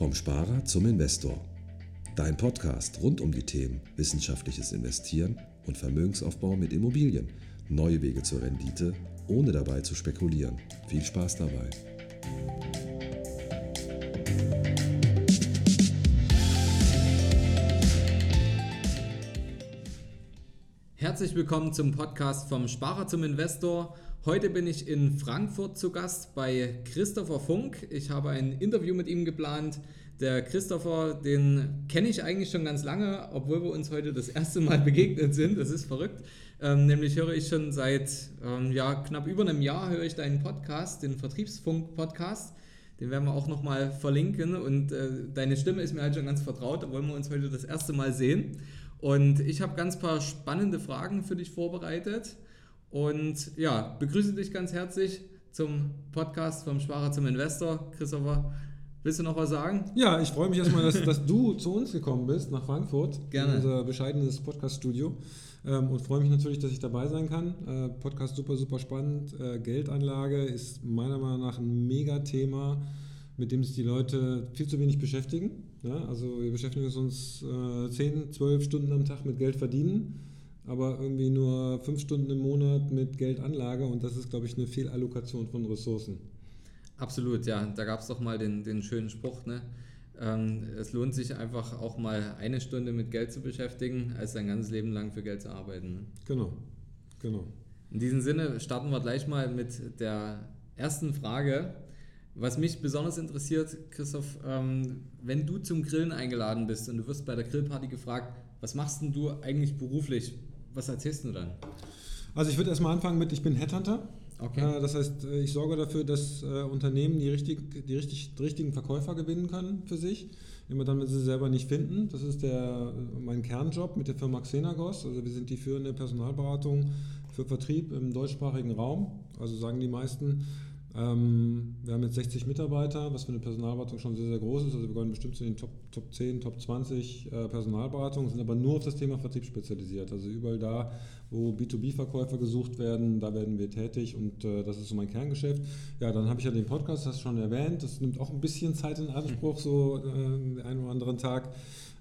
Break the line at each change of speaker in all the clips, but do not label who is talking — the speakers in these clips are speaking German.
Vom Sparer zum Investor. Dein Podcast rund um die Themen wissenschaftliches Investieren und Vermögensaufbau mit Immobilien. Neue Wege zur Rendite, ohne dabei zu spekulieren. Viel Spaß dabei.
Herzlich willkommen zum Podcast vom Sparer zum Investor. Heute bin ich in Frankfurt zu Gast bei Christopher Funk. Ich habe ein Interview mit ihm geplant. Der Christopher, den kenne ich eigentlich schon ganz lange, obwohl wir uns heute das erste Mal begegnet sind. Das ist verrückt. Ähm, nämlich höre ich schon seit ähm, ja, knapp über einem Jahr höre ich deinen Podcast, den Vertriebsfunk-Podcast. Den werden wir auch nochmal verlinken. Und äh, deine Stimme ist mir halt schon ganz vertraut. Da wollen wir uns heute das erste Mal sehen. Und ich habe ganz paar spannende Fragen für dich vorbereitet. Und ja, begrüße dich ganz herzlich zum Podcast vom Sparer zum Investor. Christopher, willst du noch was sagen?
Ja, ich freue mich erstmal, dass, dass du zu uns gekommen bist, nach Frankfurt.
Gerne.
In unser bescheidenes Podcast-Studio. Ähm, und freue mich natürlich, dass ich dabei sein kann. Äh, Podcast super, super spannend. Äh, Geldanlage ist meiner Meinung nach ein Megathema, mit dem sich die Leute viel zu wenig beschäftigen. Ja, also wir beschäftigen uns äh, 10, 12 Stunden am Tag mit Geld verdienen aber irgendwie nur fünf Stunden im Monat mit Geldanlage und das ist, glaube ich, eine Fehlallokation von Ressourcen.
Absolut, ja. Da gab es doch mal den, den schönen Spruch, ne? Ähm, es lohnt sich einfach auch mal eine Stunde mit Geld zu beschäftigen, als sein ganzes Leben lang für Geld zu arbeiten. Ne?
Genau, genau.
In diesem Sinne starten wir gleich mal mit der ersten Frage. Was mich besonders interessiert, Christoph, ähm, wenn du zum Grillen eingeladen bist und du wirst bei der Grillparty gefragt, was machst denn du eigentlich beruflich? Was erzählst du dann?
Also ich würde erstmal anfangen mit, ich bin Headhunter.
Okay.
Äh, das heißt, äh, ich sorge dafür, dass äh, Unternehmen die, richtig, die, richtig, die richtigen Verkäufer gewinnen können für sich. Immer dann, wenn sie sie selber nicht finden. Das ist der, mein Kernjob mit der Firma Xenagos. Also wir sind die führende Personalberatung für Vertrieb im deutschsprachigen Raum. Also sagen die meisten, ähm, wir haben jetzt 60 Mitarbeiter, was für eine Personalberatung schon sehr, sehr groß ist. Also wir gehören bestimmt zu den Top, Top 10, Top 20 äh, Personalberatungen, sind aber nur auf das Thema Vertrieb spezialisiert. Also überall da, wo B2B-Verkäufer gesucht werden, da werden wir tätig und äh, das ist so mein Kerngeschäft. Ja, dann habe ich ja den Podcast, das schon erwähnt. Das nimmt auch ein bisschen Zeit in Anspruch, so äh, den einen oder anderen Tag.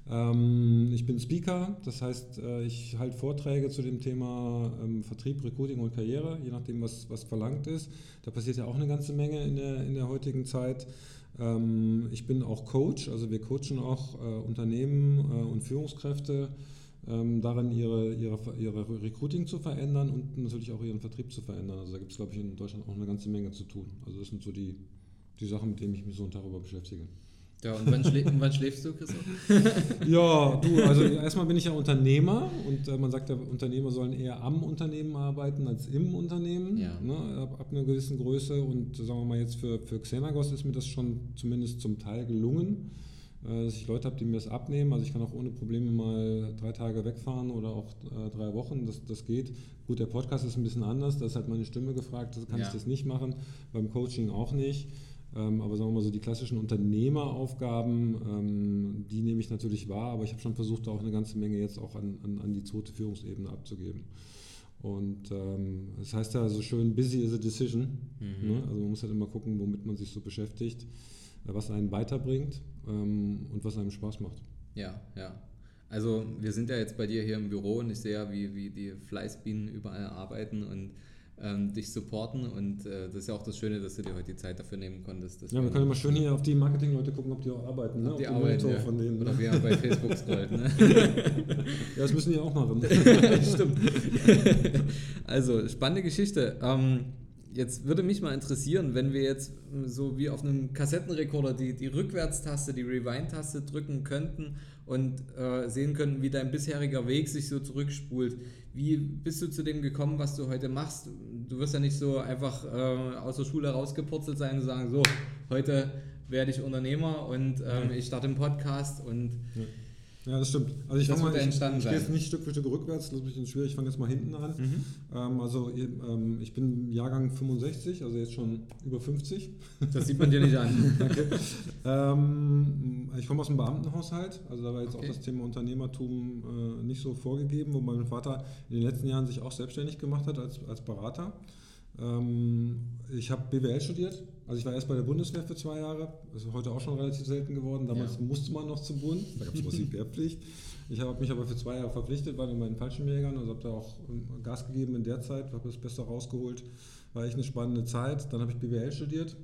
Ähm, ich bin Speaker, das heißt, äh, ich halte Vorträge zu dem Thema ähm, Vertrieb, Recruiting und Karriere, je nachdem, was, was verlangt ist. Da passiert ja auch eine ganze Menge in der, in der heutigen Zeit. Ähm, ich bin auch Coach, also wir coachen auch äh, Unternehmen äh, und Führungskräfte darin, ihre, ihre, ihre Recruiting zu verändern und natürlich auch ihren Vertrieb zu verändern. Also da gibt es, glaube ich, in Deutschland auch eine ganze Menge zu tun. Also das sind so die, die Sachen, mit denen ich mich so einen Tag beschäftige.
Ja, und wann, schlä wann schläfst du, Christoph?
ja, du, also erstmal bin ich ja Unternehmer und äh, man sagt ja, Unternehmer sollen eher am Unternehmen arbeiten als im Unternehmen,
ja.
ne, ab, ab, einer gewissen Größe. Und sagen wir mal jetzt für, für Xenagos ist mir das schon zumindest zum Teil gelungen, äh, dass ich Leute habe, die mir das abnehmen. Also ich kann auch ohne Probleme mal drei Tage wegfahren oder auch äh, drei Wochen, das, das geht. Gut, der Podcast ist ein bisschen anders, da ist halt meine Stimme gefragt, da kann ja. ich das nicht machen, beim Coaching auch nicht. Ähm, aber sagen wir mal so, die klassischen Unternehmeraufgaben, ähm, die nehme ich natürlich wahr, aber ich habe schon versucht, auch eine ganze Menge jetzt auch an, an, an die zweite Führungsebene abzugeben. Und ähm, das heißt ja so schön, busy is a decision. Mhm. Ne? Also man muss halt immer gucken, womit man sich so beschäftigt, äh, was einen weiterbringt ähm, und was einem Spaß macht.
Ja, ja. Also wir sind ja jetzt bei dir hier im Büro und ich sehe ja, wie, wie die Fleißbienen überall arbeiten und ähm, dich supporten und äh, das ist ja auch das Schöne, dass du dir heute die Zeit dafür nehmen konntest.
Ja, wir können immer schön hier auf die Marketing-Leute gucken, ob die auch arbeiten, ne?
Ob die arbeiten, ja. von denen. Oder wie bei Facebook scrollt, ne?
ja, das müssen die auch machen.
Stimmt. also, spannende Geschichte. Ähm, jetzt würde mich mal interessieren, wenn wir jetzt so wie auf einem Kassettenrekorder die, die Rückwärtstaste, die Rewind-Taste drücken könnten und äh, sehen könnten, wie dein bisheriger Weg sich so zurückspult. Wie bist du zu dem gekommen, was du heute machst? Du wirst ja nicht so einfach äh, aus der Schule rausgepurzelt sein und sagen, so, heute werde ich Unternehmer und ähm, ich starte einen Podcast und
ja. Ja, das stimmt. Also ich das mal, ich, ich gehe jetzt nicht Stück für Stück rückwärts, das ist ein bisschen schwierig, ich fange jetzt mal hinten an. Mhm. Ähm, also ähm, ich bin Jahrgang 65, also jetzt schon über 50.
Das sieht man dir nicht an.
Danke. Ähm, ich komme aus einem Beamtenhaushalt, also da war jetzt okay. auch das Thema Unternehmertum äh, nicht so vorgegeben, wo mein Vater in den letzten Jahren sich auch selbstständig gemacht hat als, als Berater. Ähm, ich habe BWL studiert. Also ich war erst bei der Bundeswehr für zwei Jahre. Das ist heute auch schon relativ selten geworden. Damals ja. musste man noch zum Bund. Da gab es die Wehrpflicht. Ich habe mich aber für zwei Jahre verpflichtet, war in meinen Fallschirmjägern. Also habe da auch ähm, Gas gegeben in der Zeit, habe das Beste rausgeholt. War echt eine spannende Zeit. Dann habe ich BWL studiert.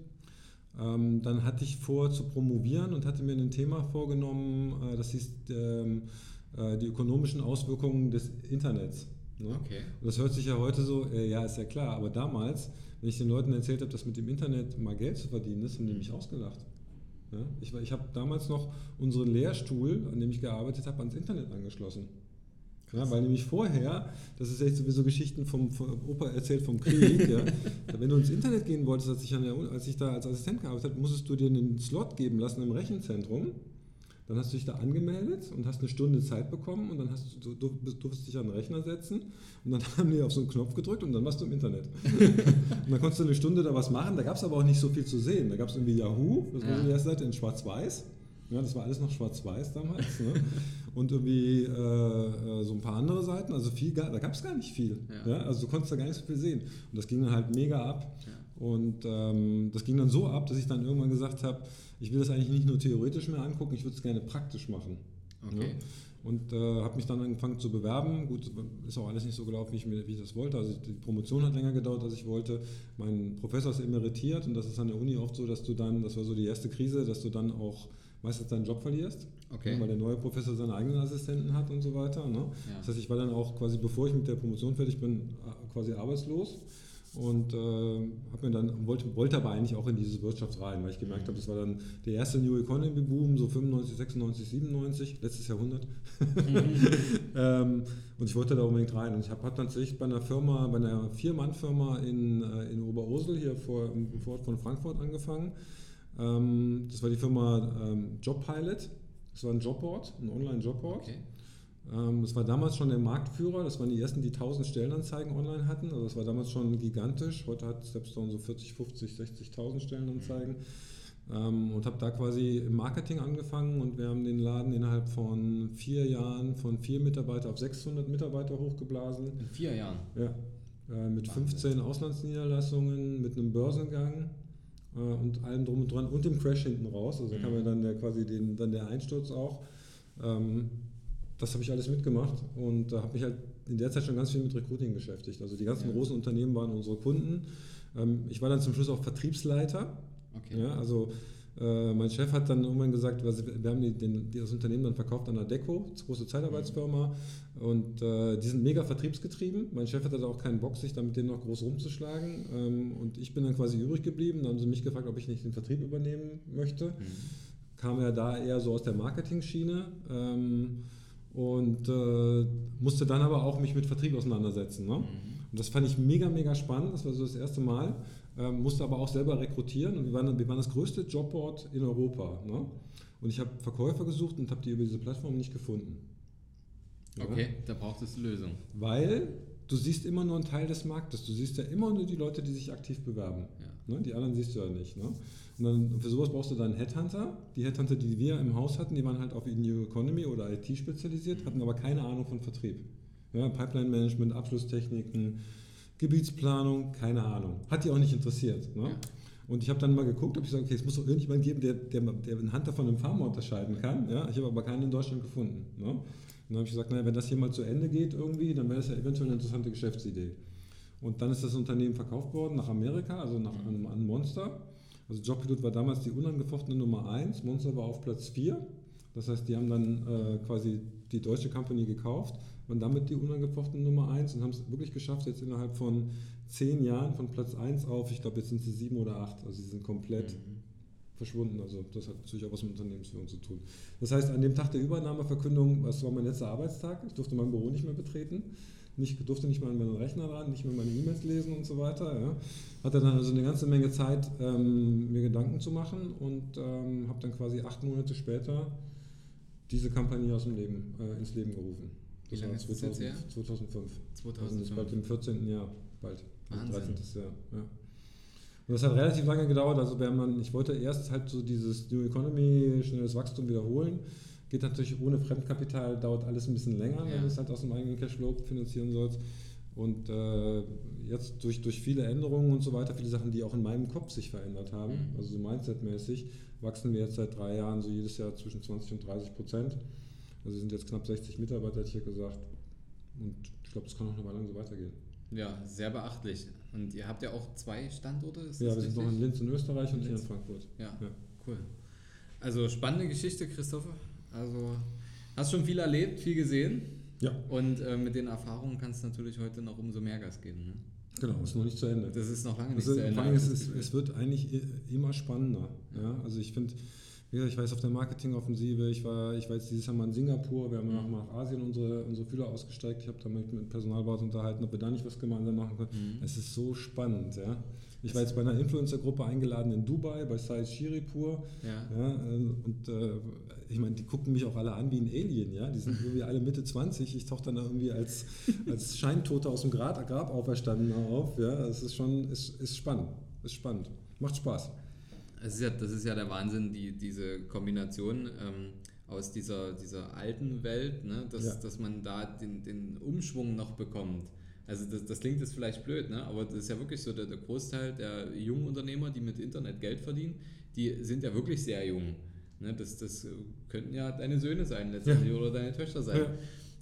Ähm, dann hatte ich vor zu promovieren und hatte mir ein Thema vorgenommen, äh, das hieß ähm, äh, die ökonomischen Auswirkungen des Internets. Ne? Okay. Und das hört sich ja heute so, äh, ja, ist ja klar, aber damals, wenn ich den Leuten erzählt habe, dass mit dem Internet mal Geld zu verdienen ist, haben die mich ausgelacht. Ja? Ich, ich habe damals noch unseren Lehrstuhl, an dem ich gearbeitet habe, ans Internet angeschlossen. Ja, weil nämlich vorher, das ist echt sowieso Geschichten vom, vom Opa erzählt vom Krieg, ja, wenn du ins Internet gehen wolltest, als ich, der, als ich da als Assistent gearbeitet habe, musstest du dir einen Slot geben lassen im Rechenzentrum dann hast du dich da angemeldet und hast eine Stunde Zeit bekommen und dann hast du, du, du durftest dich an den Rechner setzen und dann haben die auf so einen Knopf gedrückt und dann warst du im Internet. und dann konntest du eine Stunde da was machen, da gab es aber auch nicht so viel zu sehen. Da gab es irgendwie Yahoo, das war die erste Seite in Schwarz-Weiß. Ja, das war alles noch schwarz-weiß damals. Ne? Und irgendwie äh, äh, so ein paar andere Seiten, also viel, da gab es gar nicht viel. Ja. ja. Also du konntest da gar nicht so viel sehen. Und das ging dann halt mega ab. Ja. Und ähm, das ging dann so ab, dass ich dann irgendwann gesagt habe, ich will das eigentlich nicht nur theoretisch mehr angucken, ich würde es gerne praktisch machen. Okay. Ja? Und äh, habe mich dann angefangen zu bewerben. Gut, ist auch alles nicht so gelaufen, wie ich, mir, wie ich das wollte. Also die Promotion hat länger gedauert, als ich wollte. Mein Professor ist emeritiert und das ist an der Uni oft so, dass du dann, das war so die erste Krise, dass du dann auch meistens deinen Job verlierst. Okay. weil der neue Professor seine eigenen Assistenten hat und so weiter. Ne? Ja. Das heißt, ich war dann auch quasi, bevor ich mit der Promotion fertig bin, äh, quasi arbeitslos und äh, mir dann wollte, wollte aber eigentlich auch in diese Wirtschaft rein, weil ich gemerkt habe, das war dann der erste New Economy Boom, so 95, 96, 97, letztes Jahrhundert. Mhm. ähm, und ich wollte da unbedingt rein. Und ich habe hab tatsächlich bei einer Firma, bei einer Vier-Mann-Firma in, äh, in Oberursel, hier vor, im Vorort von Frankfurt angefangen. Ähm, das war die Firma ähm, Jobpilot. Das war ein Jobboard, ein Online-Jobboard. Okay. Ähm, das war damals schon der Marktführer, das waren die ersten, die 1000 Stellenanzeigen online hatten. Also das war damals schon gigantisch. Heute hat Stepstone so 40, 50, 60.000 Stellenanzeigen. Ähm, und habe da quasi im Marketing angefangen und wir haben den Laden innerhalb von vier Jahren von vier Mitarbeiter auf 600 Mitarbeiter hochgeblasen.
In vier Jahren?
Ja. Äh, mit 15 Auslandsniederlassungen, mit einem Börsengang äh, und allem drum und dran und dem Crash hinten raus. Also mhm. kam ja dann der, quasi den, dann der Einsturz auch. Ähm, das habe ich alles mitgemacht und da habe mich halt in der Zeit schon ganz viel mit Recruiting beschäftigt. Also die ganzen ja. großen Unternehmen waren unsere Kunden. Ähm, ich war dann zum Schluss auch Vertriebsleiter. Okay. Ja, also äh, mein Chef hat dann irgendwann gesagt, wir haben den, das Unternehmen dann verkauft an Adeco, große Zeitarbeitsfirma, und äh, die sind mega vertriebsgetrieben. Mein Chef hatte da auch keinen Bock, sich da mit denen noch groß rumzuschlagen. Ähm, und ich bin dann quasi übrig geblieben. Dann haben sie mich gefragt, ob ich nicht den Vertrieb übernehmen möchte. Mhm. Kam er da eher so aus der Marketing-Schiene. Ähm, und äh, musste dann aber auch mich mit Vertrieb auseinandersetzen. Ne? Mhm. Und das fand ich mega, mega spannend. Das war so das erste Mal. Ähm, musste aber auch selber rekrutieren und wir waren, wir waren das größte Jobboard in Europa. Ne? Und ich habe Verkäufer gesucht und habe die über diese Plattform nicht gefunden.
Okay, ja? da braucht es eine Lösung.
Weil du siehst immer nur einen Teil des Marktes. Du siehst ja immer nur die Leute, die sich aktiv bewerben. Ja. Ne? Die anderen siehst du ja nicht. Ne? Und dann für sowas brauchst du dann Headhunter. Die Headhunter, die wir im Haus hatten, die waren halt auf New Economy oder IT spezialisiert, hatten aber keine Ahnung von Vertrieb. Ja, Pipeline Management, Abschlusstechniken, Gebietsplanung, keine Ahnung. Hat die auch nicht interessiert. Ne? Ja. Und ich habe dann mal geguckt, ob ich sage, okay, es muss doch irgendjemand geben, der, der, der einen Hunter von einem Farmer unterscheiden kann. Ja? Ich habe aber keinen in Deutschland gefunden. Ne? Und dann habe ich gesagt, naja, wenn das hier mal zu Ende geht irgendwie, dann wäre das ja eventuell eine interessante Geschäftsidee. Und dann ist das Unternehmen verkauft worden nach Amerika, also nach einem, einem Monster. Also Jobpilot war damals die unangefochtene Nummer 1, Monster war auf Platz 4. Das heißt, die haben dann äh, quasi die deutsche Company gekauft, waren damit die unangefochtene Nummer 1 und haben es wirklich geschafft, jetzt innerhalb von 10 Jahren von Platz 1 auf, ich glaube, jetzt sind sie 7 oder 8. Also sie sind komplett mhm. verschwunden. Also das hat natürlich auch was mit Unternehmensführung zu tun. Das heißt, an dem Tag der Übernahmeverkündung, das war mein letzter Arbeitstag, ich durfte mein Büro nicht mehr betreten nicht, durfte nicht mal an meinen Rechner ran, nicht mehr meine E-Mails lesen und so weiter. Ja. Hatte dann also eine ganze Menge Zeit, ähm, mir Gedanken zu machen und ähm, habe dann quasi acht Monate später diese Kampagne aus dem Leben, äh, ins Leben gerufen.
Das Wie lange ist 2000,
das jetzt 2005.
2005.
Also bald im 14. Jahr, bald. Wahnsinn. 13. Jahr, ja. Und das hat relativ lange gedauert. Also wenn man, ich wollte erst halt so dieses New Economy, schnelles Wachstum wiederholen. Geht natürlich ohne Fremdkapital, dauert alles ein bisschen länger, ja. wenn du es halt aus dem eigenen Cashflow finanzieren sollst. Und äh, jetzt durch, durch viele Änderungen und so weiter, viele Sachen, die auch in meinem Kopf sich verändert haben,
Mhm.
also so Mindset-mäßig, wachsen wir jetzt seit drei Jahren so jedes Jahr zwischen 20 und 30 Prozent. Also sind jetzt knapp 60 Mitarbeiter, hätte ich hier gesagt. Und ich glaube, das kann auch eine Weile lang so weitergehen.
Ja, sehr beachtlich. Und ihr habt ja auch zwei Standorte, ist
ja, wir sind noch in Linz in Österreich und hier in
Linz.
Frankfurt.
Ja,
Ja.
cool. Also spannende Geschichte, Christopher. Also hast schon viel erlebt, viel gesehen.
Ja,
Und äh, mit den Erfahrungen kannst du natürlich heute noch umso mehr Gas geben. Ne?
genau, ist noch nicht zu Ende.
Das ist noch lange nicht
Also,
zu Ende.
es, ist, es wird eigentlich immer spannender. Ja? Also ich finde, wie gesagt, ich jetzt auf der Marketingoffensive, ich war, ich war jetzt dieses Jahr mal in Singapur, wir haben
Mhm.
nach, nach Asien unsere, unsere Fühler ausgestreckt, ich habe da mit, Personalberater unterhalten, ob wir da nicht was gemeinsam machen können.
Mhm.
Es ist so spannend. Ja? Ich war jetzt bei einer Influencer-Gruppe eingeladen in Dubai, bei Sai Shiripur.
Ja.
Ja, äh, und äh, ich meine, die gucken mich auch alle an wie ein Alien, ja. Die sind irgendwie alle Mitte 20. Ich tauche dann da irgendwie als, als Scheintoter aus dem Grab, Grab auferstanden auf. Ja, es ist schon, ist, ist spannend. Ist spannend. Macht Spaß.
Es ist ja, das ist ja der Wahnsinn, die, diese Kombination ähm, aus dieser, dieser alten Welt, ne, dass,
Ja.
dass man da den, den Umschwung noch bekommt. Also das, das klingt jetzt vielleicht blöd, ne? aber das ist ja wirklich so, der, der Großteil der jungen Unternehmer, die mit Internet Geld verdienen, die sind ja wirklich sehr jung. Ne? Das, das könnten ja deine Söhne sein letztendlich oder deine Töchter sein.
Ja.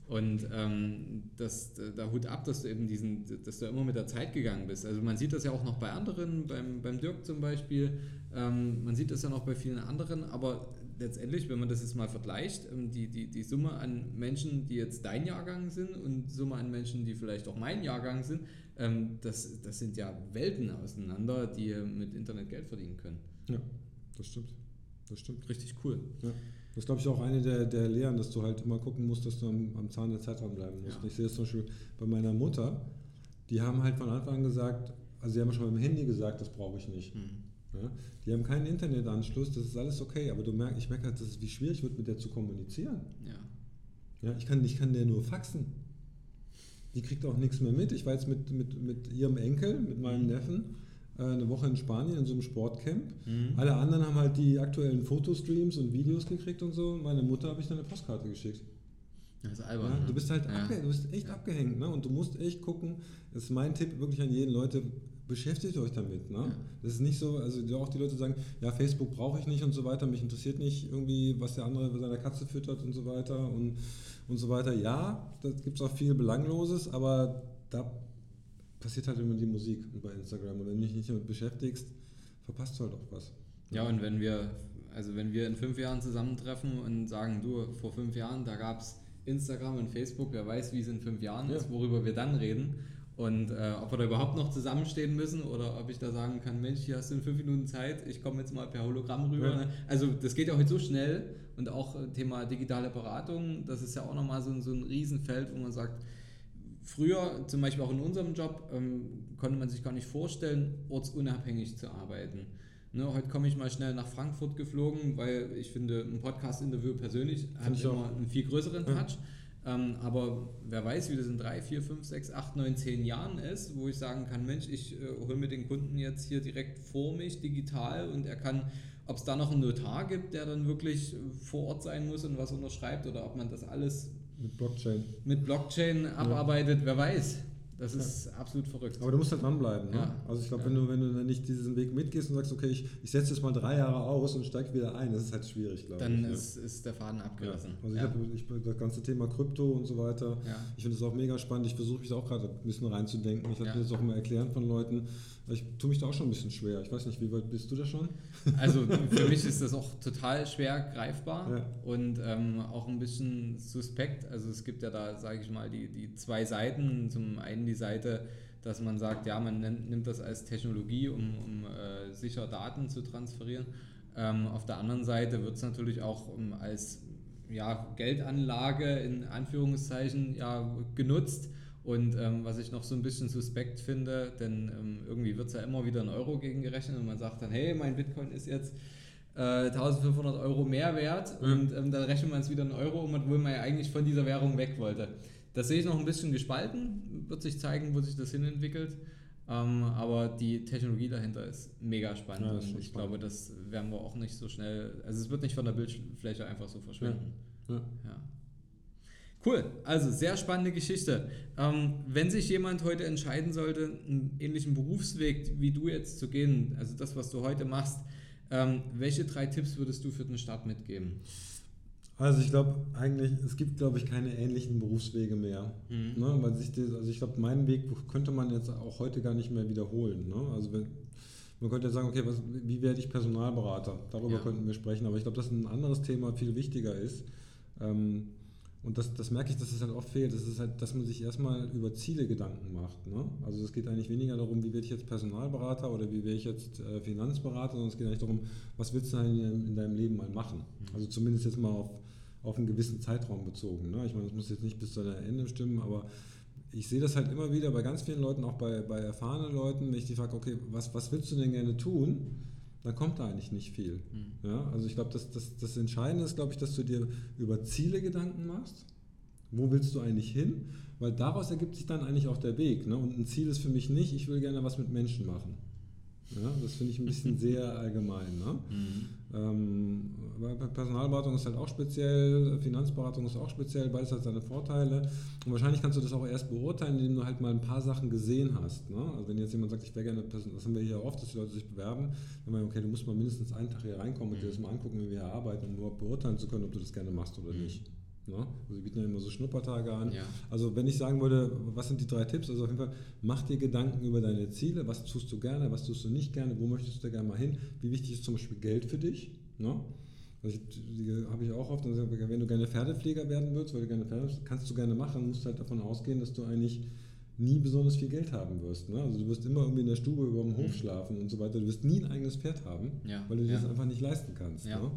Und ähm, das, da Hut ab, dass du eben diesen, dass du immer mit der Zeit gegangen bist. Also man sieht das ja auch noch bei anderen, beim, beim Dirk zum Beispiel, ähm, man sieht das ja noch bei vielen anderen, aber letztendlich, wenn man das jetzt mal vergleicht, ähm, die, die, die Summe an Menschen, die jetzt dein Jahrgang sind und Summe an Menschen, die vielleicht auch mein Jahrgang sind, ähm, das, das sind ja Welten auseinander, die mit Internet Geld verdienen können.
Ja, das stimmt. Das stimmt.
Richtig cool.
Ja. Das ist, glaube ich, auch eine der, der Lehren, dass du halt immer gucken musst, dass du am, am Zahn der Zeit dranbleiben musst.
Ja.
Ich sehe es zum Beispiel bei meiner Mutter, die haben halt von Anfang an gesagt, also sie haben schon beim Handy gesagt, das brauche ich nicht.
Hm.
Ja? Die haben keinen Internetanschluss, das ist alles okay, aber du merkst, ich merke halt, dass es wie schwierig wird, mit der zu kommunizieren.
Ja.
Ja, ich, kann, ich kann der nur faxen. Die kriegt auch nichts mehr mit. Ich war jetzt mit, mit, mit ihrem Enkel, mit meinem Neffen, äh, eine Woche in Spanien in so einem Sportcamp.
Mhm.
Alle anderen haben halt die aktuellen Fotostreams und Videos gekriegt und so. Meine Mutter habe ich dann eine Postkarte geschickt.
Das ist albern.
Ja,
ne?
du bist halt
Ja.
du bist echt abgehängt, ne? Und du musst echt gucken. Das ist mein Tipp wirklich an jeden Leute. Beschäftigt euch damit. Ne?
Ja.
Das ist nicht so, also auch die Leute sagen, ja, Facebook brauche ich nicht und so weiter, mich interessiert nicht irgendwie, was der andere bei seiner Katze füttert und so weiter und, und so weiter. Ja, da gibt es auch viel Belangloses, aber da passiert halt immer die Musik bei Instagram. Und wenn du dich nicht damit beschäftigst, verpasst du halt auch was.
Ja, und wenn wir, also wenn wir in fünf Jahren zusammentreffen und sagen, du, vor fünf Jahren, da gab es Instagram und Facebook, wer weiß, wie es in fünf Jahren
Ja.
ist, worüber wir dann reden. Und äh, ob wir da überhaupt noch zusammenstehen müssen oder ob ich da sagen kann, Mensch, hier hast du in fünf Minuten Zeit, ich komme jetzt mal per Hologramm rüber.
Ja.
Ne? Also das geht ja heute so schnell und auch äh, Thema digitale Beratung, das ist ja auch nochmal so, ein- so ein Riesenfeld, wo man sagt, Früher, zum Beispiel auch in unserem Job, ähm, konnte man sich gar nicht vorstellen, ortsunabhängig zu arbeiten. Ne, heute komme ich mal schnell nach Frankfurt geflogen, weil ich finde, ein Podcast-Interview persönlich hat
ich
immer
auch.
einen viel größeren
Ja.
Ähm, aber wer weiß, wie das in drei, vier, fünf, sechs, acht, neun, zehn Jahren ist, wo ich sagen kann, Mensch, ich äh, hole mir den Kunden jetzt hier direkt vor mich, digital, und er kann, ob es da noch einen Notar gibt, der dann wirklich äh, vor Ort sein muss und was unterschreibt, oder ob man das alles
Mit Blockchain.
mit Blockchain abarbeitet, wer weiß. Das ist absolut verrückt.
Aber du musst halt dranbleiben. Ne?
Ja.
Also ich glaube,
Ja.
wenn, du, wenn du nicht diesen Weg mitgehst und sagst, okay, ich, ich setze jetzt mal drei Jahre aus und steige wieder ein, das ist halt schwierig, glaube ich.
Dann
ne?
ist, ist der Faden
ja.
abgerissen.
Also ich
ja.
habe ich, das ganze Thema Krypto und so weiter.
Ja.
Ich finde das auch mega spannend. Ich versuche mich auch gerade ein bisschen reinzudenken. Ich
Ja.
mir das auch immer erklären von Leuten. Ich tue mich da auch schon ein bisschen schwer. Ich weiß nicht, wie weit bist du da schon?
Also für mich ist das auch total schwer greifbar
Ja.
und ähm, auch ein bisschen suspekt. Also es gibt ja da, sage ich mal, die, die zwei Seiten. Zum einen die Seite, dass man sagt, ja, man nimmt das als Technologie, um, um äh, sicher Daten zu transferieren. Ähm, auf der anderen Seite wird es natürlich auch um, als ja, Geldanlage in Anführungszeichen ja, genutzt. Und ähm, was ich noch so ein bisschen suspekt finde, denn ähm, irgendwie wird es ja immer wieder ein Euro gegengerechnet und man sagt dann, hey, mein Bitcoin ist jetzt äh, 1500 Euro mehr wert
Mhm.
und ähm, dann rechnet man es wieder in Euro um, obwohl man ja eigentlich von dieser Währung weg wollte. Das sehe ich noch ein bisschen gespalten, wird sich zeigen, wo sich das hinentwickelt. Ähm, aber die Technologie dahinter ist mega spannend
Ja, ist
und ich
spannend.
glaube, das werden wir auch nicht so schnell, also es wird nicht von der Bildfläche einfach so verschwinden.
Ja.
Ja. Cool, also sehr spannende Geschichte. Ähm, wenn sich jemand heute entscheiden sollte, einen ähnlichen Berufsweg wie du jetzt zu gehen, also das, was du heute machst, ähm, welche drei Tipps würdest du für den Start mitgeben?
Also ich glaube eigentlich, es gibt glaube ich keine ähnlichen Berufswege mehr. Mhm. Ne? Weil sich das, also ich glaube, meinen Weg könnte man jetzt auch heute gar nicht mehr wiederholen. Ne? Also wenn, man könnte ja sagen, okay, was, wie werde ich Personalberater? Darüber ja. könnten wir sprechen, aber ich glaube, dass ein anderes Thema viel wichtiger ist. Ähm, und das, das merke ich, dass es halt oft fehlt, das ist halt, dass man sich erstmal über Ziele Gedanken macht. Ne? Also es geht eigentlich weniger darum, wie werde ich jetzt Personalberater oder wie werde ich jetzt äh, Finanzberater, sondern es geht eigentlich darum, was willst du in, in deinem Leben mal machen? Mhm. Also zumindest jetzt mal auf, auf einen gewissen Zeitraum bezogen. Ne? Ich meine, das muss jetzt nicht bis zu einem Ende stimmen, aber ich sehe das halt immer wieder bei ganz vielen Leuten, auch bei, bei erfahrenen Leuten, wenn ich die frage, okay, was, was willst du denn gerne tun? Dann kommt da eigentlich nicht viel. Mhm. Ja, also ich glaube, das, das, das Entscheidende ist, glaube ich, dass du dir über Ziele Gedanken machst. Wo willst du eigentlich hin? Weil daraus ergibt sich dann eigentlich auch der Weg. Ne? Und ein Ziel ist für mich nicht, ich will gerne was mit Menschen machen. Ja, das finde ich ein bisschen sehr allgemein. Ne? Mhm. Ähm, Personalberatung ist halt auch speziell, Finanzberatung ist auch speziell, beides hat seine Vorteile. Und wahrscheinlich kannst du das auch erst beurteilen, indem du halt mal ein paar Sachen gesehen hast. Ne? Also wenn jetzt jemand sagt, ich wäre gerne Person, das haben wir hier oft, dass die Leute sich bewerben, dann meinen okay, du musst mal mindestens einen Tag hier reinkommen und dir das mal angucken, wie wir hier arbeiten, um überhaupt beurteilen zu können, ob du das gerne machst oder mhm. nicht. Ne? Also sie bieten ja immer so Schnuppertage an. Ja. Also wenn ich sagen würde, was sind die drei Tipps? Also auf jeden Fall, mach dir Gedanken über deine Ziele. Was tust du gerne, was tust du nicht gerne, wo möchtest du gerne mal hin? Wie wichtig ist zum Beispiel Geld für dich? Ne? Also habe ich auch oft, also wenn du gerne Pferdepfleger werden willst, weil du gerne Pferde kannst du gerne machen, musst halt davon ausgehen, dass du eigentlich nie besonders viel Geld haben wirst. Ne? Also du wirst immer irgendwie in der Stube über dem Hof mhm. schlafen und so weiter. Du wirst nie ein eigenes Pferd haben, ja. weil du dir ja. das einfach nicht leisten kannst. Ne?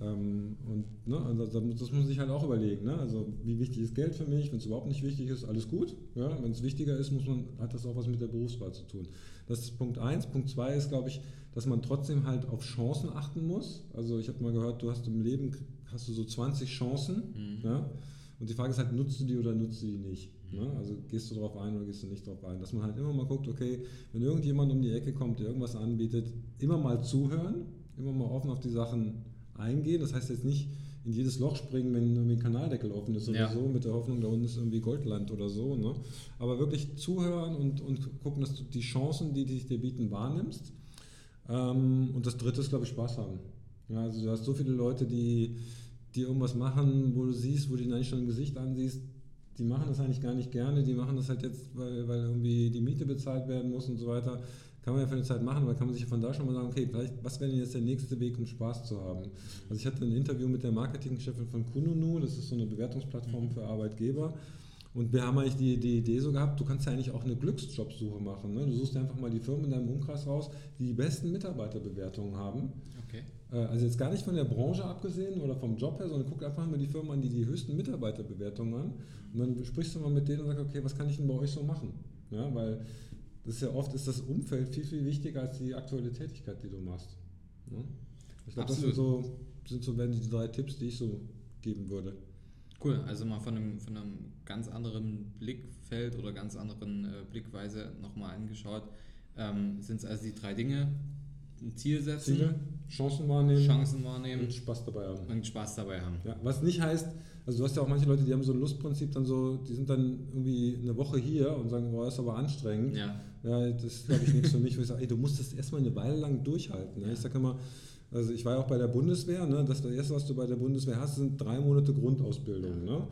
Ähm, und ne, also das muss man sich halt auch überlegen. Ne? Also wie wichtig ist Geld für mich? Wenn es überhaupt nicht wichtig ist, alles gut. Ja? Wenn es wichtiger ist, muss man, hat das auch was mit der Berufswahl zu tun. Das ist Punkt 1. Punkt 2 ist, glaube ich, dass man trotzdem halt auf Chancen achten muss. Also ich habe mal gehört, du hast im Leben hast du so 20 Chancen. Mhm. Ja? Und die Frage ist halt, nutzt du die oder nutzt du die nicht? Mhm. Ne? Also gehst du darauf ein oder gehst du nicht darauf ein? Dass man halt immer mal guckt, okay, wenn irgendjemand um die Ecke kommt, der irgendwas anbietet, immer mal zuhören, immer mal offen auf die Sachen eingehen. Das heißt jetzt nicht in jedes Loch springen, wenn irgendwie ein Kanaldeckel offen ist oder ja. so, mit der Hoffnung, da unten ist irgendwie Goldland oder so. Ne? Aber wirklich zuhören und, und gucken, dass du die Chancen, die, sich dir bieten, wahrnimmst. Ähm, und das dritte ist, glaube ich, Spaß haben. Ja, also du hast so viele Leute, die, die irgendwas machen, wo du siehst, wo du ihnen eigentlich schon im Gesicht ansiehst, die machen das eigentlich gar nicht gerne, die machen das halt jetzt, weil, weil irgendwie die Miete bezahlt werden muss und so weiter kann man ja für eine Zeit machen, aber kann man sich von da schon mal sagen, okay, vielleicht, was wäre denn jetzt der nächste Weg, um Spaß zu haben? Also ich hatte ein Interview mit der Marketingchefin von Kununu, das ist so eine Bewertungsplattform für Arbeitgeber. Und wir haben eigentlich die, die Idee so gehabt, du kannst ja eigentlich auch eine Glücksjobsuche machen. Ne? Du suchst einfach mal die Firmen in deinem Umkreis raus, die die besten Mitarbeiterbewertungen haben. Okay. Äh, also jetzt gar nicht von der Branche abgesehen oder vom Job her, sondern guck einfach mal die Firmen an, die die höchsten Mitarbeiterbewertungen haben. Und dann sprichst du mal mit denen und sagst, okay, was kann ich denn bei euch so machen? Ja, weil das ist ja oft ist das Umfeld viel, viel wichtiger als die aktuelle Tätigkeit, die du machst. Ne? Ich glaube, das sind so, sind so werden die drei Tipps, die ich so geben würde.
Cool, also mal von einem, von einem ganz anderen Blickfeld oder ganz anderen äh, Blickweise nochmal angeschaut. Ähm, sind es also die drei Dinge, ein Ziel setzen, Ziele,
Chancen wahrnehmen,
Chancen wahrnehmen
und Spaß dabei haben.
Und Spaß dabei haben.
Ja, was nicht heißt, also du hast ja auch manche Leute, die haben so ein Lustprinzip, dann so, die sind dann irgendwie eine Woche hier und sagen, boah, ist aber anstrengend. Ja. Ja, das ist, glaube ich, nichts für mich, wo ich sage, ey, du musst das erstmal eine Weile lang durchhalten. Ne? Ich sage immer, also ich war ja auch bei der Bundeswehr, ne? das, das erste, was du bei der Bundeswehr hast, sind drei Monate Grundausbildung. Ne?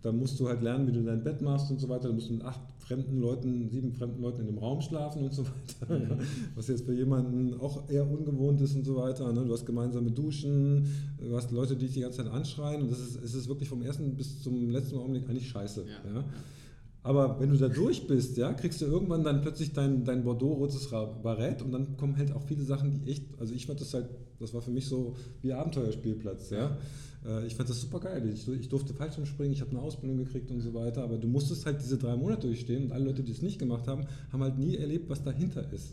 Da musst du halt lernen, wie du dein Bett machst und so weiter. Da musst du mit acht fremden Leuten, sieben fremden Leuten in einem Raum schlafen und so weiter. Mhm. Was jetzt für jemanden auch eher ungewohnt ist und so weiter. Ne? Du hast gemeinsame Duschen, du hast Leute, die dich die ganze Zeit anschreien und das ist, es ist wirklich vom ersten bis zum letzten Augenblick eigentlich scheiße. Ja. Ja? Aber wenn du da durch bist, ja, kriegst du irgendwann dann plötzlich dein, dein Bordeaux-rotes Barett und dann kommen halt auch viele Sachen, die echt, also ich fand das halt, das war für mich so wie Abenteuerspielplatz, ja. Äh, ich fand das super geil. Ich, ich durfte Fallschirmspringen, ich habe eine Ausbildung gekriegt und so weiter, aber du musstest halt diese drei Monate durchstehen und alle Leute, die es nicht gemacht haben, haben halt nie erlebt, was dahinter ist.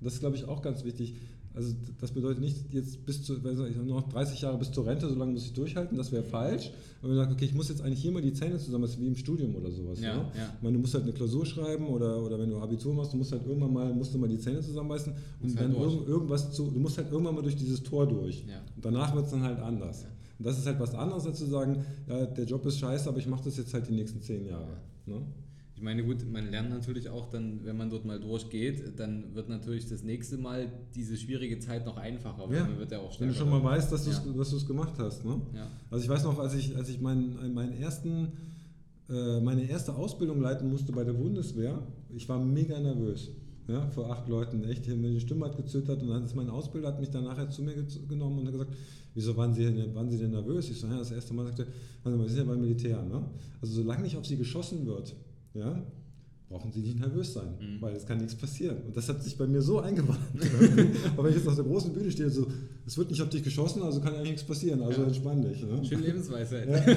Und das ist, glaube ich, auch ganz wichtig. Also das bedeutet nicht jetzt bis zu, ich noch 30 Jahre bis zur Rente, so lange muss ich durchhalten, das wäre falsch. Aber wenn du sagst, okay, ich muss jetzt eigentlich hier mal die Zähne zusammen, das ist wie im Studium oder sowas. Ja, ne? ja. Ich meine, du musst halt eine Klausur schreiben oder, oder wenn du Abitur machst, du musst halt irgendwann mal, musst du mal die Zähne zusammenbeißen und halt dann irgend, irgendwas zu, du musst halt irgendwann mal durch dieses Tor durch. Ja. Und danach wird es dann halt anders. Und das ist halt was anderes, als zu sagen, ja, der Job ist scheiße, aber ich mache das jetzt halt die nächsten zehn Jahre. Ne?
Ich meine, gut, man lernt natürlich auch dann, wenn man dort mal durchgeht, dann wird natürlich das nächste Mal diese schwierige Zeit noch einfacher,
ja.
man wird ja auch
Wenn du schon mal weißt, dass du es
ja.
gemacht hast. Ne?
Ja.
Also ich weiß noch, als ich, als ich meinen, meinen ersten, äh, meine erste Ausbildung leiten musste bei der Bundeswehr, ich war mega nervös. Ja, vor acht Leuten, echt, hier die Stimme hat gezittert und dann ist mein Ausbilder hat mich dann nachher zu mir genommen und hat gesagt, wieso waren Sie, denn, waren Sie denn nervös? Ich so, ja, das erste Mal sagte, also wir sind ja beim Militär, ne? Also solange nicht auf Sie geschossen wird, ja, brauchen Sie nicht nervös sein, mhm. weil es kann nichts passieren. Und das hat sich bei mir so eingewandt. Aber wenn ich jetzt auf der großen Bühne stehe, so, es wird nicht auf dich geschossen, also kann ja nichts passieren, also ja. entspann dich. Ne?
Schöne Lebensweisheit.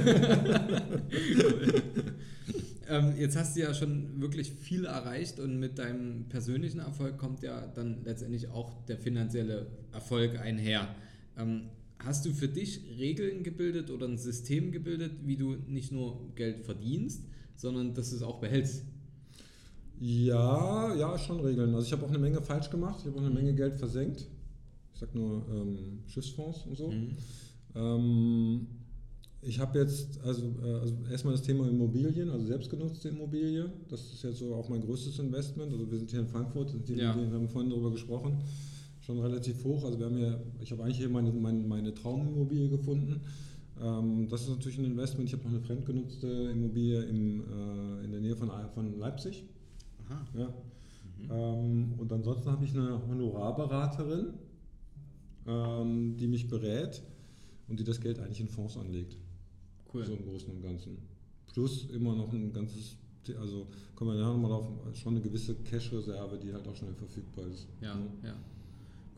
ähm, jetzt hast du ja schon wirklich viel erreicht und mit deinem persönlichen Erfolg kommt ja dann letztendlich auch der finanzielle Erfolg einher. Ähm, hast du für dich Regeln gebildet oder ein System gebildet, wie du nicht nur Geld verdienst, sondern dass du es auch behältst?
Ja, ja, schon Regeln. Also ich habe auch eine Menge falsch gemacht, ich habe auch eine Menge Geld versenkt. Ich sag nur ähm, Schiffsfonds und so. Mhm. Ähm, ich habe jetzt, also, äh, also erstmal das Thema Immobilien, also selbstgenutzte Immobilie. Das ist jetzt so auch mein größtes Investment. Also wir sind hier in Frankfurt, die, ja. wir haben vorhin darüber gesprochen, schon relativ hoch. Also wir haben hier, ich habe eigentlich hier meine, meine, meine Traumimmobilie gefunden. Ähm, das ist natürlich ein Investment. Ich habe noch eine fremdgenutzte Immobilie im, äh, in der Nähe von, von Leipzig. Aha. Ja. Mhm. Ähm, und ansonsten habe ich eine Honorarberaterin, ähm, die mich berät und die das Geld eigentlich in Fonds anlegt. Cool. So im Großen und Ganzen. Plus immer noch ein ganzes, also kommen wir nachher nochmal auf, schon eine gewisse Cash-Reserve, die halt auch schnell verfügbar ist.
Ja, ja. ja.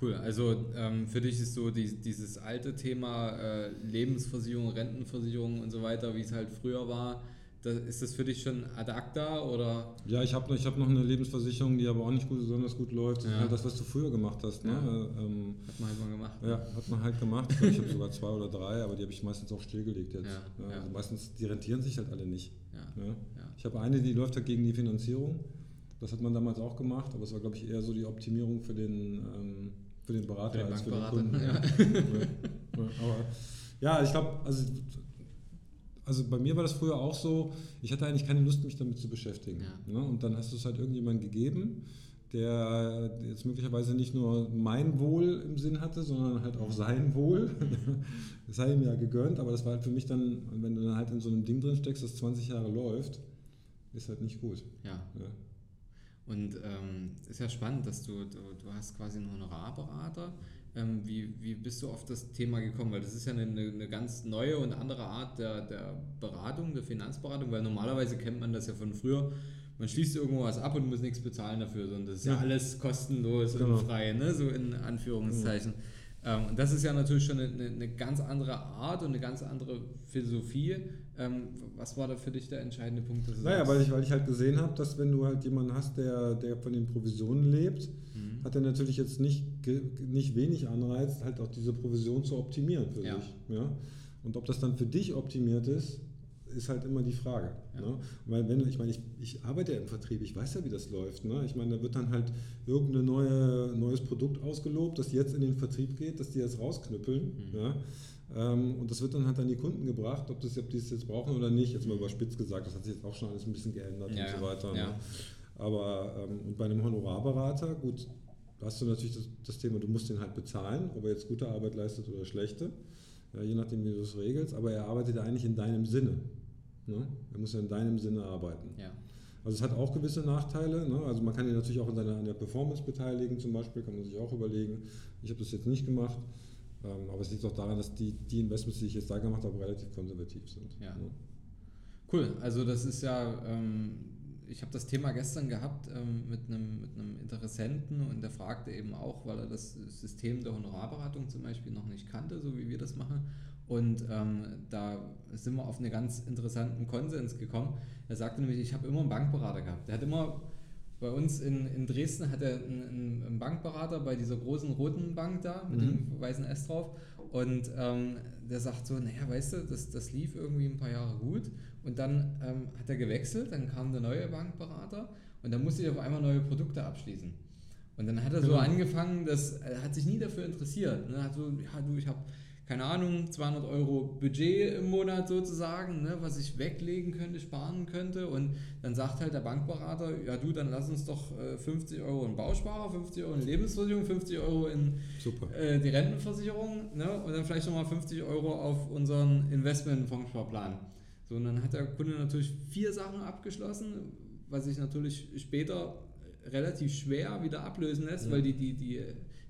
Cool, also ähm, für dich ist so die, dieses alte Thema äh, Lebensversicherung, Rentenversicherung und so weiter, wie es halt früher war, das, ist das für dich schon ad acta oder?
Ja, ich habe ich hab noch eine Lebensversicherung, die aber auch nicht gut, besonders gut läuft. Das ja. ist halt das, was du früher gemacht hast. Ne? Ja.
Ähm, hat man halt mal gemacht.
Ja, hat man halt gemacht. Ich, ich habe sogar zwei oder drei, aber die habe ich meistens auch stillgelegt jetzt. Ja. Also meistens, die rentieren sich halt alle nicht. Ich habe eine, die läuft halt gegen die Finanzierung. Das hat man damals auch gemacht, aber es war, glaube ich, eher so die Optimierung für den, ähm, für den Berater für den als für den Kunden. Ja. aber ja, ich glaube, also also bei mir war das früher auch so, ich hatte eigentlich keine Lust, mich damit zu beschäftigen. Ja. Ne? Und dann hast du es halt irgendjemandem gegeben, der jetzt möglicherweise nicht nur mein Wohl im Sinn hatte, sondern halt auch sein Wohl. das sei ihm ja gegönnt, aber das war halt für mich dann, wenn du dann halt in so einem Ding drin steckst, das 20 Jahre läuft, ist halt nicht gut.
Ja. ja. Und ähm, ist ja spannend, dass du, du, du hast quasi einen Honorarberater, ähm, wie, wie bist du auf das Thema gekommen? Weil das ist ja eine, eine ganz neue und andere Art der, der Beratung, der Finanzberatung, weil normalerweise kennt man das ja von früher. Man schließt irgendwo was ab und muss nichts bezahlen dafür, sondern das ist ja, ja alles kostenlos genau. und frei, ne? so in Anführungszeichen. Genau. Ähm, und das ist ja natürlich schon eine, eine, ganz andere Art und eine ganz andere Philosophie. Ähm, was war da für dich der entscheidende Punkt?
naja, weil ich, weil ich halt gesehen habe, dass wenn du halt jemanden hast, der, der von den Provisionen lebt, mhm. hat er natürlich jetzt nicht, nicht wenig Anreiz, halt auch diese Provision zu optimieren für ja. sich. Ja? Und ob das dann für dich optimiert ist, ist halt immer die Frage. Ja. Ne? Weil wenn, ich meine, ich, ich arbeite ja im Vertrieb, ich weiß ja, wie das läuft. Ne? Ich meine, da wird dann halt irgendein neue, neues Produkt ausgelobt, das jetzt in den Vertrieb geht, dass die jetzt rausknüppeln. Mhm. Ja? Ähm, und das wird dann halt an die Kunden gebracht, ob, das, ob die es jetzt brauchen oder nicht. Jetzt mal überspitzt gesagt, das hat sich jetzt auch schon alles ein bisschen geändert ja, und so weiter. Ja. Ne? Aber ähm, und bei einem Honorarberater, gut, hast du natürlich das, das, Thema, du musst den halt bezahlen, ob er jetzt gute Arbeit leistet oder schlechte. Ja, je nachdem, wie du es regelst, aber er arbeitet eigentlich in deinem Sinne. Ne? Er muss ja in deinem Sinne arbeiten. Ja. Also es hat auch gewisse Nachteile. Ne? Also man kann ihn natürlich auch in seiner, an der Performance beteiligen, zum Beispiel, kann man sich auch überlegen. Ich habe das jetzt nicht gemacht. Ähm, aber es liegt auch daran, dass die, die Investments, die ich jetzt da gemacht habe, relativ konservativ sind.
Ja. Ne? Cool, also das ist ja, ähm, ich habe das Thema gestern gehabt ähm, mit, einem, mit einem Interessenten und der fragte eben auch, weil er das System der Honorarberatung zum Beispiel noch nicht kannte, so wie wir das machen. Und ähm, da sind wir auf einen ganz interessanten Konsens gekommen. Er sagte nämlich, ich habe immer einen Bankberater gehabt. Der hat immer bei uns in, in Dresden hat er einen, einen Bankberater bei dieser großen roten Bank da mit mhm. dem weißen S drauf. Und ähm, der sagt so, naja, weißt du, das, das lief irgendwie ein paar Jahre gut. Und dann ähm, hat er gewechselt, dann kam der neue Bankberater und dann musste ich auf einmal neue Produkte abschließen. Und dann hat er genau. so angefangen, das er hat sich nie dafür interessiert. Ne? Hat so, ja, du, ich habe keine Ahnung, 200 Euro Budget im Monat sozusagen, ne, was ich weglegen könnte, sparen könnte. Und dann sagt halt der Bankberater, ja du, dann lass uns doch äh, 50 Euro in Bausparer, 50 Euro in Lebensversicherung, 50 Euro in äh, die Rentenversicherung ne, und dann vielleicht nochmal 50 Euro auf unseren Investmentfondssparplan. So, und dann hat der Kunde natürlich vier Sachen abgeschlossen, was sich natürlich später relativ schwer wieder ablösen lässt, ja. weil die, die, die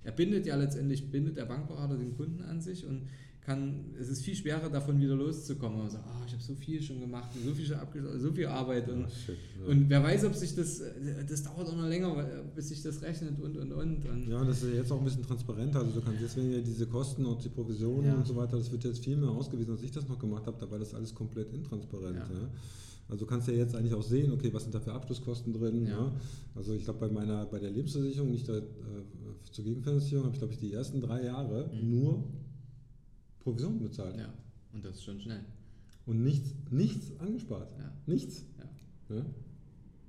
er bindet ja letztendlich, bindet der Bankberater den Kunden an sich und kann, es ist viel schwerer davon wieder loszukommen. Sagt, oh, ich habe so viel schon gemacht, so viel schon abgeschlossen, so viel Arbeit und, shit, ja. und wer weiß, ob sich das, das dauert auch noch länger, bis sich das rechnet und und und. und
ja, und das ist jetzt auch ein bisschen transparenter, also du kannst jetzt weniger diese Kosten und die Provisionen ja. und so weiter, das wird jetzt viel mehr ausgewiesen, als ich das noch gemacht habe, da war das alles komplett intransparent. Ja. Also du kannst ja jetzt eigentlich auch sehen, okay, was sind da für Abschlusskosten drin. Ja. Also ich glaube bei meiner bei der Lebensversicherung, nicht der, äh, zur Gegenfinanzierung habe ich, glaube ich, die ersten drei Jahre mhm. nur Provision bezahlt.
Ja, und das ist schon schnell.
Und nichts, nichts angespart. Ja. Nichts. Ja. ja.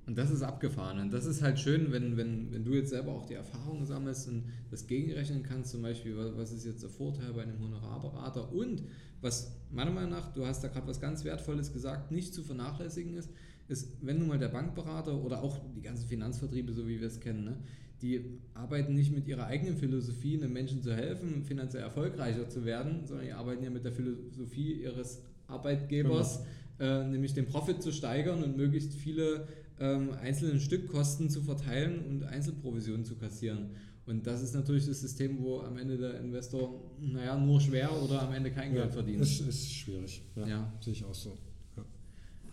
Und das ist abgefahren. Und das ist halt schön, wenn, wenn, wenn du jetzt selber auch die Erfahrung sammelst und das gegenrechnen kannst, zum Beispiel, was ist jetzt der Vorteil bei einem Honorarberater und was meiner Meinung nach, du hast da gerade was ganz Wertvolles gesagt, nicht zu vernachlässigen ist, ist, wenn nun mal der Bankberater oder auch die ganzen Finanzvertriebe, so wie wir es kennen, ne, die arbeiten nicht mit ihrer eigenen Philosophie, einem Menschen zu helfen, finanziell erfolgreicher zu werden, sondern die arbeiten ja mit der Philosophie ihres Arbeitgebers, genau. äh, nämlich den Profit zu steigern und möglichst viele ähm, einzelne Stückkosten zu verteilen und Einzelprovisionen zu kassieren. Und das ist natürlich das System, wo am Ende der Investor, naja, nur schwer oder am Ende kein
ja,
Geld verdient.
Das ist schwierig. Ja, ja. Sehe ich auch so. Ja.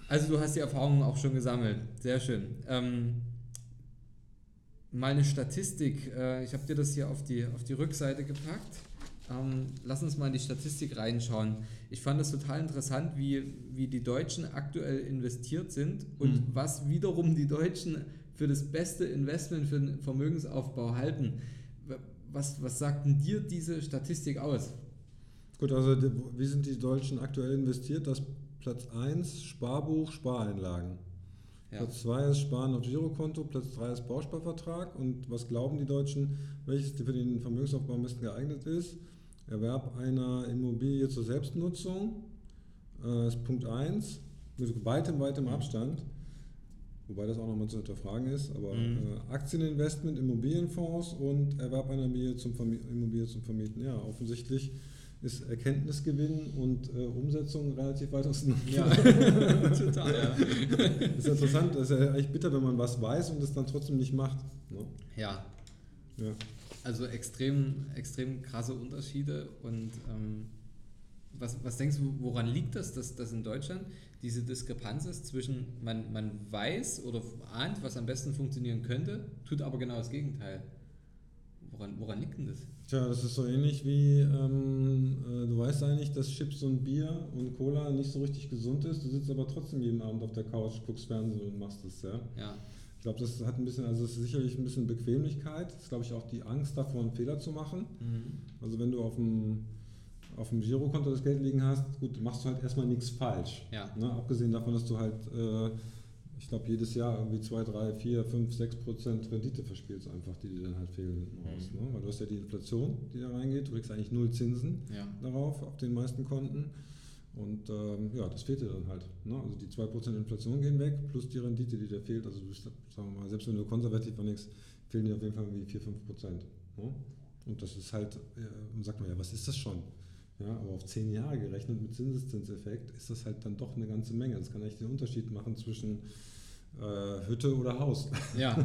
Also du hast die Erfahrungen auch schon gesammelt. Sehr schön. Ähm, mal eine Statistik. Äh, ich habe dir das hier auf die, auf die Rückseite gepackt. Ähm, lass uns mal in die Statistik reinschauen. Ich fand es total interessant, wie, wie die Deutschen aktuell investiert sind und mhm. was wiederum die Deutschen für das beste Investment für den Vermögensaufbau halten. Was, was sagt denn dir diese Statistik aus?
Gut, also wie sind die Deutschen aktuell investiert? Das Platz 1 Sparbuch, Spareinlagen. Ja. Platz 2 ist Sparen auf Girokonto, Platz 3 ist Bausparvertrag. Und was glauben die Deutschen, welches für den Vermögensaufbau am besten geeignet ist? Erwerb einer Immobilie zur Selbstnutzung äh, ist Punkt 1, mit weitem, weitem Abstand. Wobei das auch nochmal zu hinterfragen ist, aber mhm. äh, Aktieninvestment, Immobilienfonds und Erwerb einer Immobilie zum, Immobilie zum Vermieten. Ja, offensichtlich ist Erkenntnisgewinn und äh, Umsetzung relativ weit auseinander. Ja, total, ja. Das ist interessant, das ist ja eigentlich bitter, wenn man was weiß und es dann trotzdem nicht macht. Ne?
Ja. Ja. Also extrem, extrem krasse Unterschiede und ähm, was, was denkst du, woran liegt das, dass, dass in Deutschland diese Diskrepanz ist zwischen man, man weiß oder ahnt, was am besten funktionieren könnte, tut aber genau das Gegenteil? Woran, woran liegt denn das?
Tja, das ist so ähnlich wie, ähm, äh, du weißt eigentlich, dass Chips und Bier und Cola nicht so richtig gesund ist, du sitzt aber trotzdem jeden Abend auf der Couch, guckst Fernsehen und machst es, ja?
Ja.
Ich glaube, das hat ein bisschen, also es ist sicherlich ein bisschen Bequemlichkeit, das ist glaube ich auch die Angst davor, einen Fehler zu machen. Mhm. Also wenn du auf dem auf dem Girokonto das Geld liegen hast, gut, machst du halt erstmal nichts falsch.
Ja.
Ne? Abgesehen davon, dass du halt äh, ich glaube, jedes Jahr irgendwie 2, 3, 4, 5, 6 Prozent Rendite verspielst einfach, die dir dann halt fehlen raus. Mhm. Ne? Weil du hast ja die Inflation, die da reingeht, du kriegst eigentlich null Zinsen
ja.
darauf, auf den meisten Konten. Und ähm, ja, das fehlt dir dann halt. Ne? Also die 2% Inflation gehen weg, plus die Rendite, die dir fehlt. Also sagen wir mal, selbst wenn du konservativ nichts, fehlen dir auf jeden Fall irgendwie 4, 5 Prozent. Ne? Und das ist halt, äh, sagt man ja, was ist das schon? Ja, aber auf zehn Jahre gerechnet mit Zinseszinseffekt ist das halt dann doch eine ganze Menge. Das kann eigentlich den Unterschied machen zwischen äh, Hütte oder Haus.
Ja,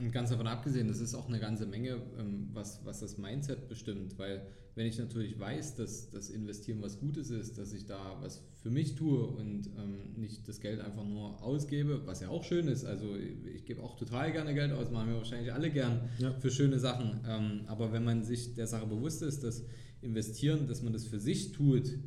und ganz davon abgesehen, das ist auch eine ganze Menge, ähm, was, was das Mindset bestimmt, weil wenn ich natürlich weiß, dass das Investieren was Gutes ist, dass ich da was für mich tue und ähm, nicht das Geld einfach nur ausgebe, was ja auch schön ist, also ich gebe auch total gerne Geld aus, machen wir wahrscheinlich alle gern ja. für schöne Sachen, ähm, aber wenn man sich der Sache bewusst ist, dass Investieren, dass man das für sich tut,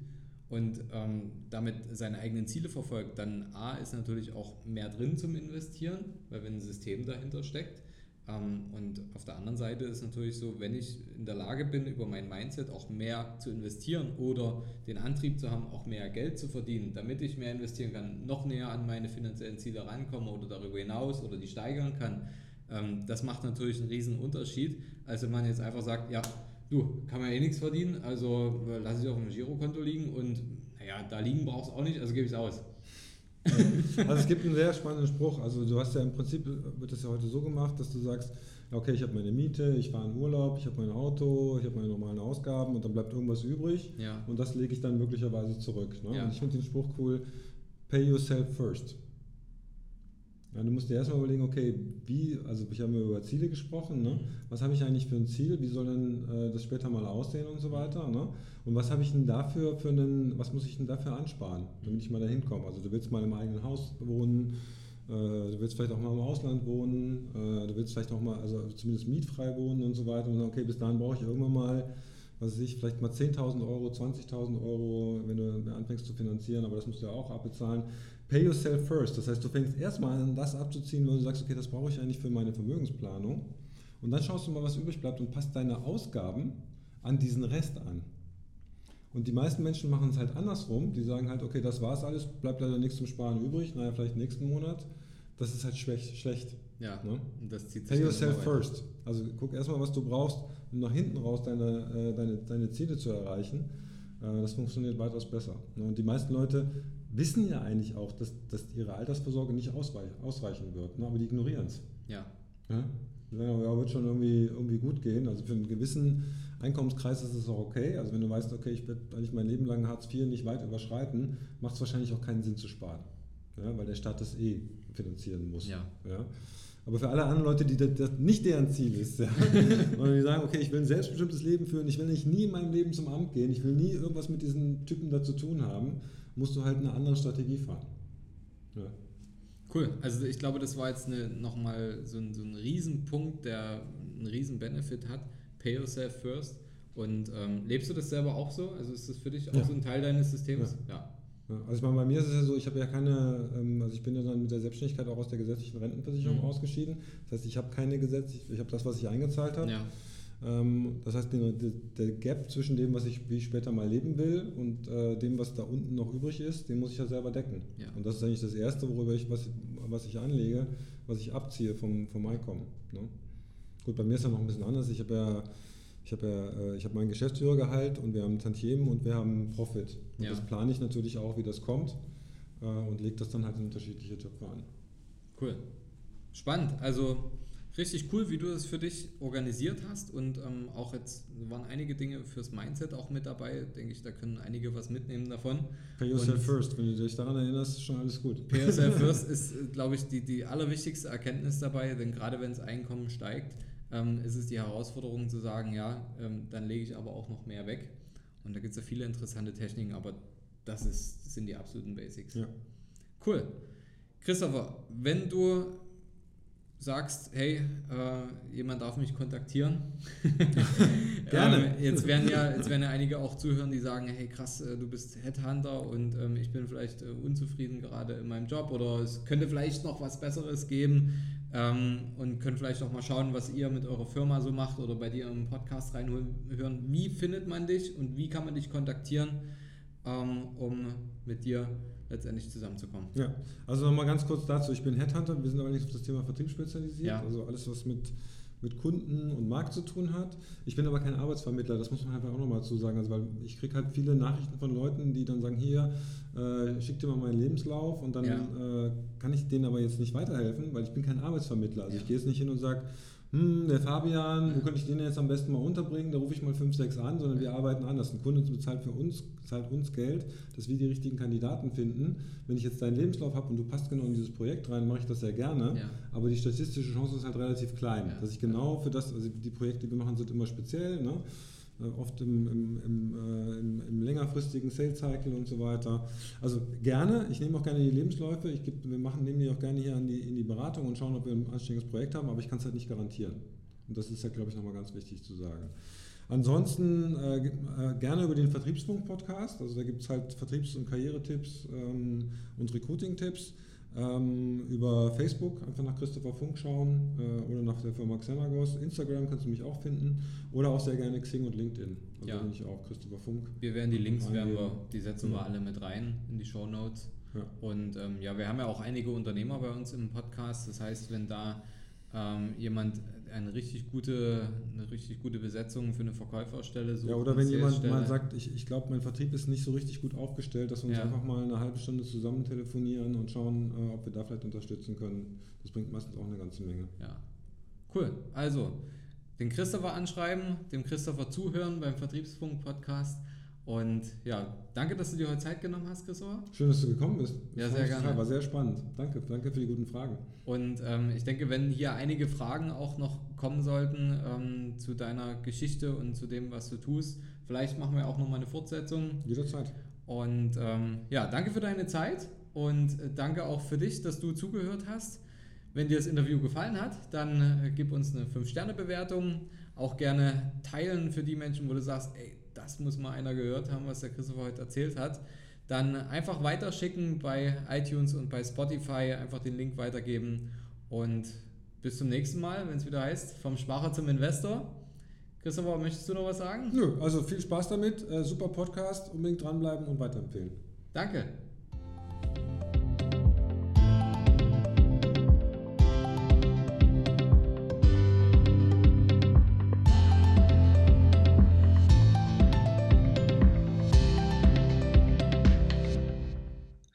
und ähm, damit seine eigenen Ziele verfolgt, dann A ist natürlich auch mehr drin zum Investieren, weil wenn ein System dahinter steckt. Ähm, und auf der anderen Seite ist natürlich so, wenn ich in der Lage bin, über mein Mindset auch mehr zu investieren oder den Antrieb zu haben, auch mehr Geld zu verdienen, damit ich mehr investieren kann, noch näher an meine finanziellen Ziele rankomme oder darüber hinaus oder die steigern kann, ähm, das macht natürlich einen riesen Unterschied, als wenn man jetzt einfach sagt, ja, du, kann man eh nichts verdienen, also äh, lasse ich auf dem Girokonto liegen und naja, da liegen brauchst du auch nicht, also gebe ich es aus.
Also es gibt einen sehr spannenden Spruch. Also du hast ja im Prinzip, wird das ja heute so gemacht, dass du sagst, okay, ich habe meine Miete, ich fahre in Urlaub, ich habe mein Auto, ich habe meine normalen Ausgaben und dann bleibt irgendwas übrig
Ja.
und das lege ich dann möglicherweise zurück. Ne?
Ja.
Und ich finde den Spruch cool, pay yourself first. Ja, du musst dir erstmal überlegen, okay, wie, also ich habe über Ziele gesprochen, ne? was habe ich eigentlich für ein Ziel, wie soll denn äh, das später mal aussehen und so weiter. Ne? Und was habe ich denn dafür für einen, was muss ich denn dafür ansparen, damit ich mal dahin komme? Also du willst mal im eigenen Haus wohnen, äh, du willst vielleicht auch mal im Ausland wohnen, äh, du willst vielleicht auch mal, also zumindest mietfrei wohnen und so weiter. Und dann, okay, bis dahin brauche ich irgendwann mal, was weiß ich, vielleicht mal 10.000 Euro, 20.000 Euro, wenn du anfängst zu finanzieren, aber das musst du ja auch abbezahlen. Pay yourself first. Das heißt, du fängst erstmal an, das abzuziehen, wo du sagst, okay, das brauche ich eigentlich für meine Vermögensplanung. Und dann schaust du mal, was übrig bleibt und passt deine Ausgaben an diesen Rest an. Und die meisten Menschen machen es halt andersrum. Die sagen halt, okay, das war's alles, bleibt leider nichts zum Sparen übrig. Naja, vielleicht nächsten Monat. Das ist halt schlecht. schlecht
Ja,
ne?
und das zieht sich
Pay yourself first. Also guck erstmal, was du brauchst, um nach hinten raus deine, äh, deine, deine Ziele zu erreichen. Äh, Das funktioniert weitaus besser. Ne? Und die meisten Leute wissen ja eigentlich auch, dass, dass ihre Altersvorsorge nicht ausreich- ausreichen wird, ne? aber die ignorieren es.
Ja,
Ja? Die sagen, ja, wird schon irgendwie, irgendwie gut gehen. Also für einen gewissen Einkommenskreis ist es auch okay. Also wenn du weißt, okay, ich werde eigentlich mein Leben lang Hartz IV nicht weit überschreiten, macht es wahrscheinlich auch keinen Sinn zu sparen. Ja? Weil der Staat das eh finanzieren muss.
Ja.
Ja? Aber für alle anderen Leute, die das, das nicht deren Ziel ist, ja, und die sagen, okay, ich will ein selbstbestimmtes Leben führen, ich will nicht nie in meinem Leben zum Amt gehen, ich will nie irgendwas mit diesen Typen da zu tun haben, musst du halt eine andere Strategie fahren. Ja.
cool. Also ich glaube, das war jetzt eine, nochmal so ein, so ein Riesenpunkt, der einen riesen Benefit hat. Pay yourself first. Und ähm, lebst du das selber auch so? Also ist das für dich auch
Ja.
so ein Teil deines Systems? Ja.
Ja, also ich meine, bei mir ist es ja so, ich habe ja keine, ähm, also ich bin ja dann mit der Selbstständigkeit auch aus der gesetzlichen Rentenversicherung
Mhm.
ausgeschieden. Das heißt, ich habe keine gesetzlich, ich habe das, was ich eingezahlt habe.
Ja.
Ähm, das heißt, der, Gap zwischen dem, was ich, wie ich später mal leben will und äh, dem, was da unten noch übrig ist, den muss ich ja selber decken.
Ja.
Und das ist eigentlich das Erste, worüber ich, was, was ich anlege, was ich abziehe vom, vom Einkommen. Ne? Gut, bei mir ist ja noch ein bisschen anders. Ich habe ja, ich habe ja, äh, ich habe mein Geschäftsführergehalt und wir haben Tantiemen und wir haben Profit. Und
Ja.
das plane ich natürlich auch, wie das kommt äh, und lege das dann halt in unterschiedliche Töpfe an.
Cool. Spannend. Also richtig cool, wie du das für dich organisiert hast und ähm, auch jetzt waren einige Dinge fürs Mindset auch mit dabei. Denke ich, da können einige was mitnehmen davon.
Pay yourself
Und-
first. Wenn du dich daran erinnerst, ist schon alles gut.
Pay yourself first ist, äh, glaube ich, die, die allerwichtigste Erkenntnis dabei, denn gerade wenn das Einkommen steigt, ähm, ist es die Herausforderung zu sagen, ja, ähm, dann lege ich aber auch noch mehr weg. Und da gibt es ja viele interessante Techniken, aber das ist, sind die absoluten Basics.
Ja.
Cool. Christopher, wenn du sagst, hey, äh, jemand darf mich kontaktieren.
Gerne.
ähm, jetzt, werden ja, jetzt werden ja einige auch zuhören, die sagen, hey krass, äh, du bist Headhunter und ähm, ich bin vielleicht äh, unzufrieden gerade in meinem Job oder es könnte vielleicht noch was Besseres geben ähm, und könnt vielleicht auch mal schauen, was ihr mit eurer Firma so macht oder bei dir im Podcast reinhören. Wie findet man dich und wie kann man dich kontaktieren, ähm, um mit dir letztendlich zusammenzukommen?
Ja, also nochmal ganz kurz dazu. Ich bin Headhunter, wir sind allerdings auf das Thema Vertrieb spezialisiert,
Ja.
also alles, was mit, mit Kunden und Markt zu tun hat. Ich bin aber kein Arbeitsvermittler, das muss man einfach auch nochmal dazu sagen. Also, weil ich kriege halt viele Nachrichten von Leuten, die dann sagen, hier, äh, schick dir mal meinen Lebenslauf und dann
Ja.
äh, kann ich denen aber jetzt nicht weiterhelfen, weil ich bin kein Arbeitsvermittler. Also
Ja.
ich gehe jetzt nicht hin und sage, hm, der Fabian, wo könnte ich den jetzt am besten mal unterbringen? Da rufe ich mal 5, 6 an, sondern wir arbeiten anders. Ein Kunde bezahlt für uns, zahlt uns Geld, dass wir die richtigen Kandidaten finden. Wenn ich jetzt deinen Lebenslauf habe und du passt genau in dieses Projekt rein, mache ich das sehr gerne.
Ja.
Aber die statistische Chance ist halt relativ klein,
Ja.
dass ich genau für das, also die Projekte, die wir machen, sind immer speziell, ne? Äh, oft im, im, äh, im, im längerfristigen Sales Cycle und so weiter. Also gerne, ich nehme auch gerne die Lebensläufe, ich geb, wir machen, nehmen die auch gerne hier die, in die Beratung und schauen, ob wir ein anständiges Projekt haben, aber ich kann es halt nicht garantieren. Und das ist ja, glaube ich, nochmal ganz wichtig zu sagen. Ansonsten äh, äh, gerne über den Vertriebspunkt-Podcast. Also da gibt es halt Vertriebs- und Karrieretipps ähm, und Recruiting-Tipps. Ähm, über Facebook einfach nach Christopher Funk schauen äh, oder nach der Firma Xenagos. Instagram kannst du mich auch finden oder auch sehr gerne Xing und LinkedIn. Also
Ja.
bin ich auch Christopher Funk.
Wir werden die Links, werden wir, die setzen wir
Ja.
alle mit rein in die Show Notes.
Ja.
Und ähm, ja, wir haben ja auch einige Unternehmer bei uns im Podcast. Das heißt, wenn da ähm, jemand eine richtig gute, eine richtig gute Besetzung für eine Verkäuferstelle.
Ja, oder wenn jemand mal sagt, ich, ich glaube, mein Vertrieb ist nicht so richtig gut aufgestellt, dass wir uns ja. einfach mal eine halbe Stunde zusammen telefonieren und schauen, äh, ob wir da vielleicht unterstützen können. Das bringt meistens auch eine ganze Menge.
Ja. Cool. Also, den Christopher anschreiben, dem Christopher zuhören beim Vertriebsfunk-Podcast. Und ja, danke, dass du dir heute Zeit genommen hast, Christopher.
Schön, dass du gekommen bist.
Ja, sehr gerne.
War sehr spannend. Danke, danke für die guten Fragen.
Und ähm, ich denke, wenn hier einige Fragen auch noch kommen sollten ähm, zu deiner Geschichte und zu dem, was du tust, vielleicht machen wir auch noch mal eine Fortsetzung.
Jederzeit.
Und ähm, ja, danke für deine Zeit und äh, danke auch für dich, dass du zugehört hast. Wenn dir das Interview gefallen hat, dann äh, gib uns eine 5-Sterne-Bewertung. Auch gerne teilen für die Menschen, wo du sagst, ey, das muss mal einer gehört haben, was der Christopher heute erzählt hat. Dann einfach weiterschicken bei iTunes und bei Spotify, einfach den Link weitergeben und bis zum nächsten Mal, wenn es wieder heißt, vom Sparer zum Investor. Christopher, möchtest du noch was sagen?
Nö, also viel Spaß damit, äh, super Podcast, unbedingt dranbleiben und weiterempfehlen.
Danke.